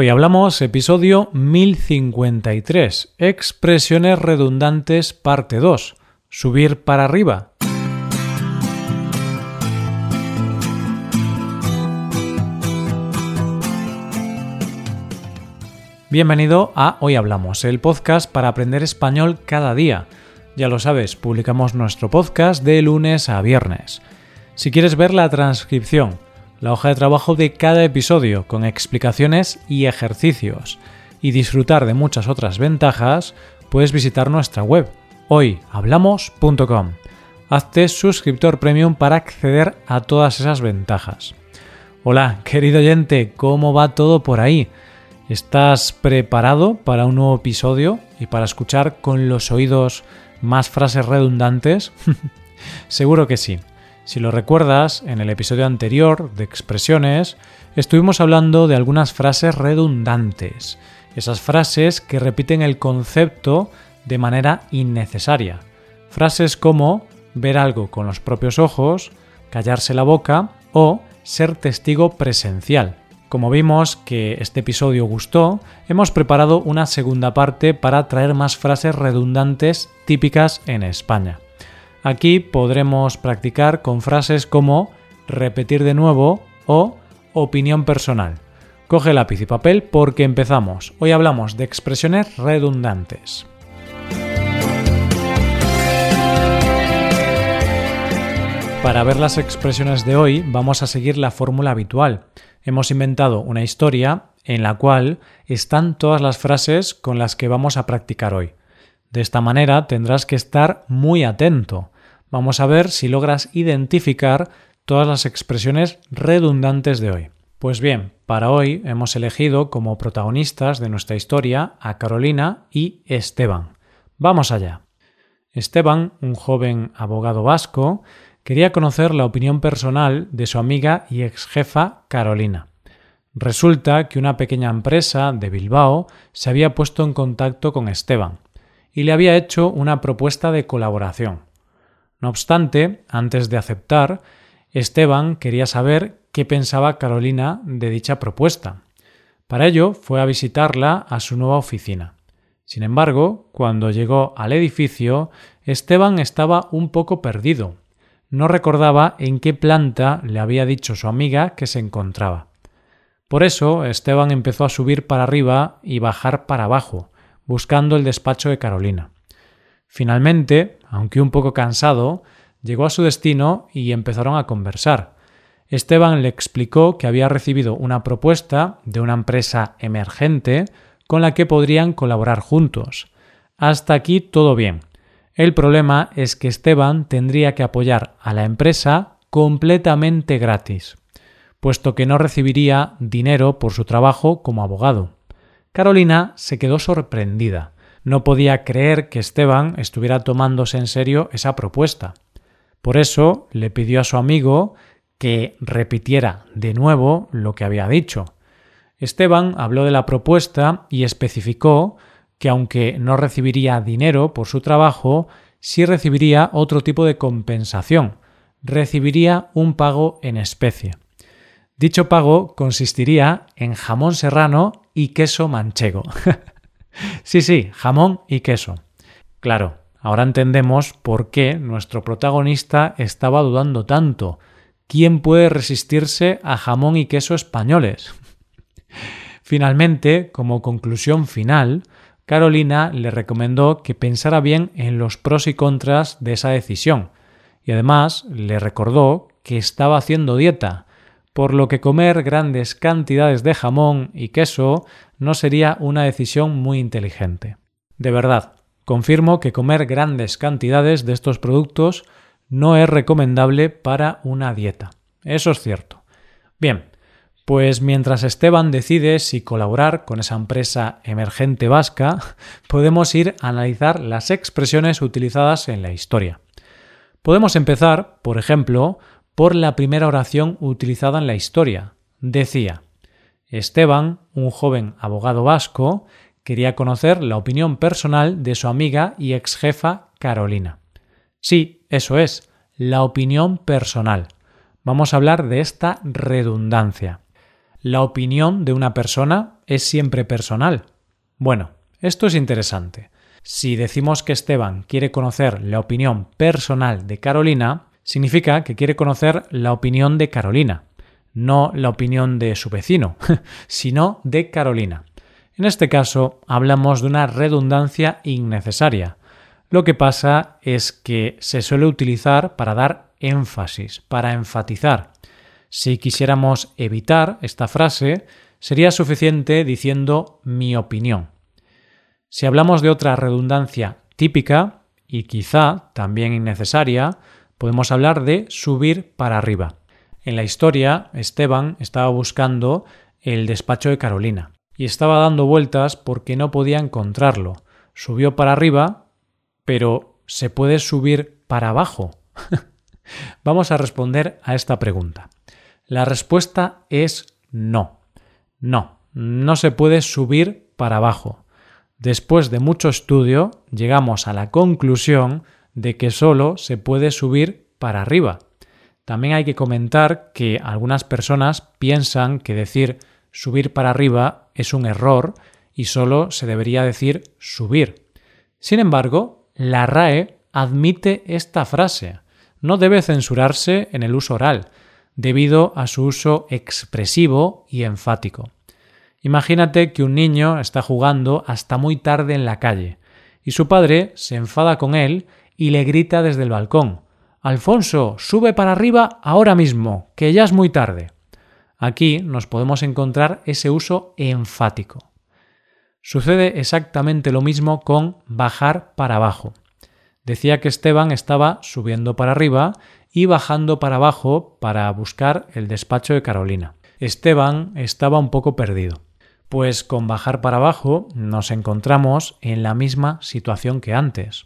Hoy hablamos episodio 1053, expresiones redundantes parte 2, subir para arriba. Bienvenido a Hoy Hablamos, el podcast para aprender español cada día. Ya lo sabes, publicamos nuestro podcast de lunes a viernes. Si quieres ver la transcripción, la hoja de trabajo de cada episodio con explicaciones y ejercicios y disfrutar de muchas otras ventajas, puedes visitar nuestra web hoyhablamos.com. Hazte suscriptor premium para acceder a todas esas ventajas. Hola, querido oyente, ¿cómo va todo por ahí? ¿Estás preparado para un nuevo episodio y para escuchar con los oídos más frases redundantes? Seguro que sí. Si lo recuerdas, en el episodio anterior de expresiones estuvimos hablando de algunas frases redundantes, esas frases que repiten el concepto de manera innecesaria. Frases como ver algo con los propios ojos, callarse la boca o ser testigo presencial. Como vimos que este episodio gustó, hemos preparado una segunda parte para traer más frases redundantes típicas en España. Aquí podremos practicar con frases como repetir de nuevo o opinión personal. Coge lápiz y papel porque empezamos. Hoy hablamos de expresiones redundantes. Para ver las expresiones de hoy vamos a seguir la fórmula habitual. Hemos inventado una historia en la cual están todas las frases con las que vamos a practicar hoy. De esta manera tendrás que estar muy atento. Vamos a ver si logras identificar todas las expresiones redundantes de hoy. Pues bien, para hoy hemos elegido como protagonistas de nuestra historia a Carolina y Esteban. Vamos allá. Esteban, un joven abogado vasco, quería conocer la opinión personal de su amiga y ex jefa Carolina. Resulta que una pequeña empresa de Bilbao se había puesto en contacto con Esteban y le había hecho una propuesta de colaboración. No obstante, antes de aceptar, Esteban quería saber qué pensaba Carolina de dicha propuesta. Para ello fue a visitarla a su nueva oficina. Sin embargo, cuando llegó al edificio, Esteban estaba un poco perdido. No recordaba en qué planta le había dicho su amiga que se encontraba. Por eso Esteban empezó a subir para arriba y bajar para abajo, buscando el despacho de Carolina. Finalmente, aunque un poco cansado, llegó a su destino y empezaron a conversar. Esteban le explicó que había recibido una propuesta de una empresa emergente con la que podrían colaborar juntos. Hasta aquí todo bien. El problema es que Esteban tendría que apoyar a la empresa completamente gratis, puesto que no recibiría dinero por su trabajo como abogado. Carolina se quedó sorprendida. No podía creer que Esteban estuviera tomándose en serio esa propuesta. Por eso le pidió a su amigo que repitiera de nuevo lo que había dicho. Esteban habló de la propuesta y especificó que aunque no recibiría dinero por su trabajo, sí recibiría otro tipo de compensación. Recibiría un pago en especie. Dicho pago consistiría en jamón serrano y queso manchego. sí, sí, jamón y queso. Claro, ahora entendemos por qué nuestro protagonista estaba dudando tanto. ¿Quién puede resistirse a jamón y queso españoles? Finalmente, como conclusión final, Carolina le recomendó que pensara bien en los pros y contras de esa decisión, y además le recordó que estaba haciendo dieta, por lo que comer grandes cantidades de jamón y queso no sería una decisión muy inteligente. De verdad, confirmo que comer grandes cantidades de estos productos no es recomendable para una dieta. Eso es cierto. Bien, pues mientras Esteban decide si colaborar con esa empresa emergente vasca, podemos ir a analizar las expresiones utilizadas en la historia. Podemos empezar, por ejemplo, por la primera oración utilizada en la historia. Decía, Esteban, un joven abogado vasco, quería conocer la opinión personal de su amiga y ex jefa Carolina. Sí, eso es, la opinión personal. Vamos a hablar de esta redundancia. ¿La opinión de una persona es siempre personal? Bueno, esto es interesante. Si decimos que Esteban quiere conocer la opinión personal de Carolina, significa que quiere conocer la opinión de Carolina, no la opinión de su vecino, sino de Carolina. En este caso, hablamos de una redundancia innecesaria. Lo que pasa es que se suele utilizar para dar énfasis, para enfatizar. Si quisiéramos evitar esta frase, sería suficiente diciendo mi opinión. Si hablamos de otra redundancia típica y quizá también innecesaria, podemos hablar de subir para arriba. En la historia, Esteban estaba buscando el despacho de Carolina y estaba dando vueltas porque no podía encontrarlo. Subió para arriba, pero ¿se puede subir para abajo? Vamos a responder a esta pregunta. La respuesta es no. No, no se puede subir para abajo. Después de mucho estudio, llegamos a la conclusión de que solo se puede subir para arriba. También hay que comentar que algunas personas piensan que decir subir para arriba es un error y solo se debería decir subir. Sin embargo, la RAE admite esta frase. No debe censurarse en el uso oral, debido a su uso expresivo y enfático. Imagínate que un niño está jugando hasta muy tarde en la calle y su padre se enfada con él y le grita desde el balcón Alfonso, sube para arriba ahora mismo, que ya es muy tarde. Aquí nos podemos encontrar ese uso enfático. Sucede exactamente lo mismo con bajar para abajo. Decía que Esteban estaba subiendo para arriba y bajando para abajo para buscar el despacho de Carolina. Esteban estaba un poco perdido. Pues con bajar para abajo nos encontramos en la misma situación que antes.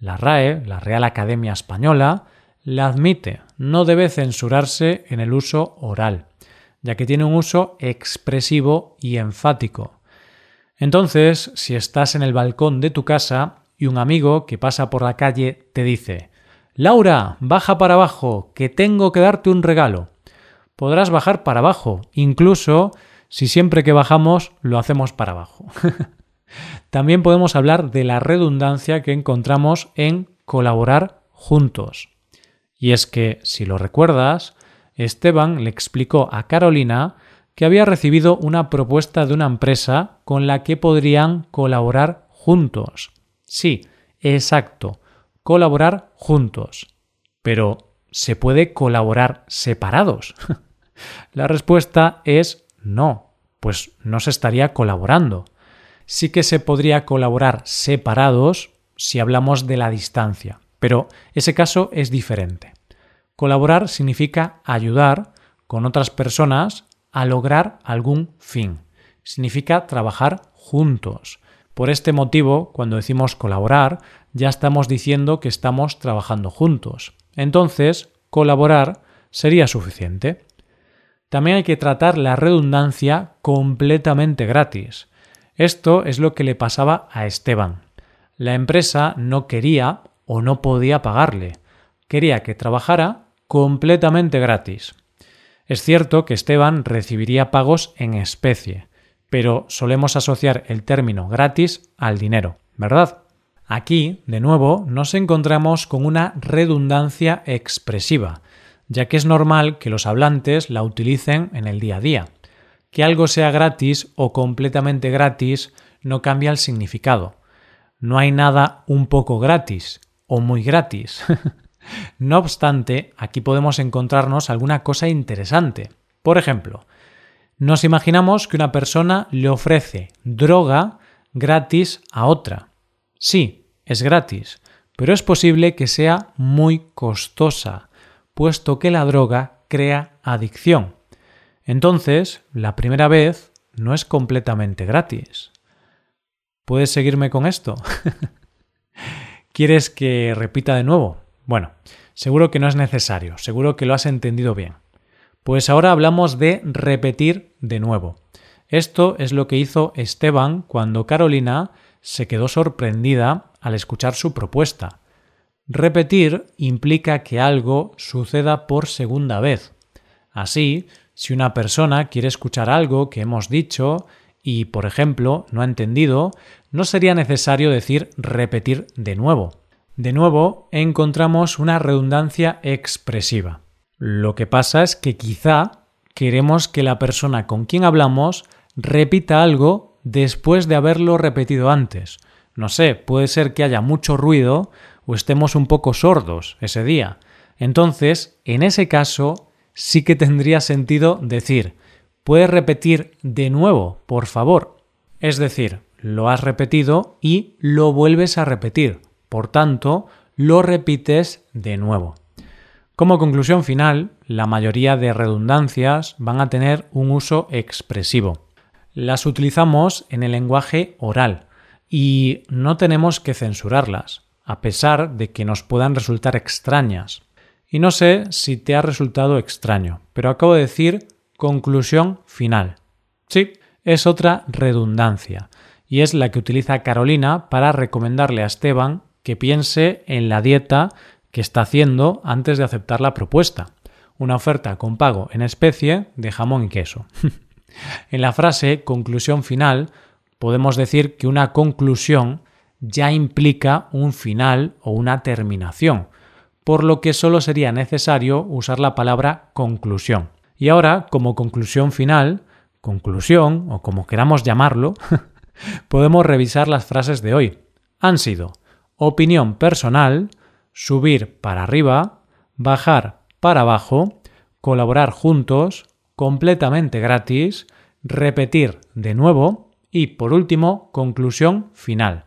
La RAE, la Real Academia Española, la admite, no debe censurarse en el uso oral, ya que tiene un uso expresivo y enfático. Entonces, si estás en el balcón de tu casa y un amigo que pasa por la calle te dice Laura, baja para abajo, que tengo que darte un regalo. Podrás bajar para abajo, incluso si siempre que bajamos lo hacemos para abajo. También podemos hablar de la redundancia que encontramos en colaborar juntos. Y es que, si lo recuerdas, Esteban le explicó a Carolina que había recibido una propuesta de una empresa con la que podrían colaborar juntos. Sí, exacto, colaborar juntos. Pero, ¿se puede colaborar separados? la respuesta es no, pues no se estaría colaborando. Sí que se podría colaborar separados si hablamos de la distancia, pero ese caso es diferente. Colaborar significa ayudar con otras personas a lograr algún fin. Significa trabajar juntos. Por este motivo, cuando decimos colaborar, ya estamos diciendo que estamos trabajando juntos. Entonces, colaborar sería suficiente. También hay que tratar la redundancia completamente gratis. Esto es lo que le pasaba a Esteban. La empresa no quería o no podía pagarle. Quería que trabajara completamente gratis. Es cierto que Esteban recibiría pagos en especie, pero solemos asociar el término gratis al dinero, ¿verdad? Aquí, de nuevo, nos encontramos con una redundancia expresiva, ya que es normal que los hablantes la utilicen en el día a día. Que algo sea gratis o completamente gratis no cambia el significado. No hay nada un poco gratis o muy gratis. no obstante, aquí podemos encontrarnos alguna cosa interesante. Por ejemplo, nos imaginamos que una persona le ofrece droga gratis a otra. Sí, es gratis, pero es posible que sea muy costosa puesto que la droga crea adicción. Entonces, la primera vez no es completamente gratis. ¿Puedes seguirme con esto? ¿Quieres que repita de nuevo? Bueno, seguro que no es necesario, seguro que lo has entendido bien. Pues ahora hablamos de repetir de nuevo. Esto es lo que hizo Esteban cuando Carolina se quedó sorprendida al escuchar su propuesta. Repetir implica que algo suceda por segunda vez. Así, Si una persona quiere escuchar algo que hemos dicho y, por ejemplo, no ha entendido, no sería necesario decir repetir de nuevo. De nuevo, encontramos una redundancia expresiva. Lo que pasa es que quizá queremos que la persona con quien hablamos repita algo después de haberlo repetido antes. No sé, puede ser que haya mucho ruido o estemos un poco sordos ese día. Entonces, en ese caso, sí que tendría sentido decir, ¿puedes repetir de nuevo, por favor? Es decir, lo has repetido y lo vuelves a repetir. Por tanto, lo repites de nuevo. Como conclusión final, la mayoría de redundancias van a tener un uso expresivo. Las utilizamos en el lenguaje oral y no tenemos que censurarlas, a pesar de que nos puedan resultar extrañas. Y no sé si te ha resultado extraño, pero acabo de decir conclusión final. Sí, es otra redundancia, y es la que utiliza Carolina para recomendarle a Esteban que piense en la dieta que está haciendo antes de aceptar la propuesta. Una oferta con pago en especie de jamón y queso. en la frase conclusión final podemos decir que una conclusión ya implica un final o una terminación, por lo que solo sería necesario usar la palabra conclusión. Y ahora, como conclusión final, conclusión o como queramos llamarlo, podemos revisar las frases de hoy. Han sido opinión personal, subir para arriba, bajar para abajo, colaborar juntos, completamente gratis, repetir de nuevo y por último, conclusión final.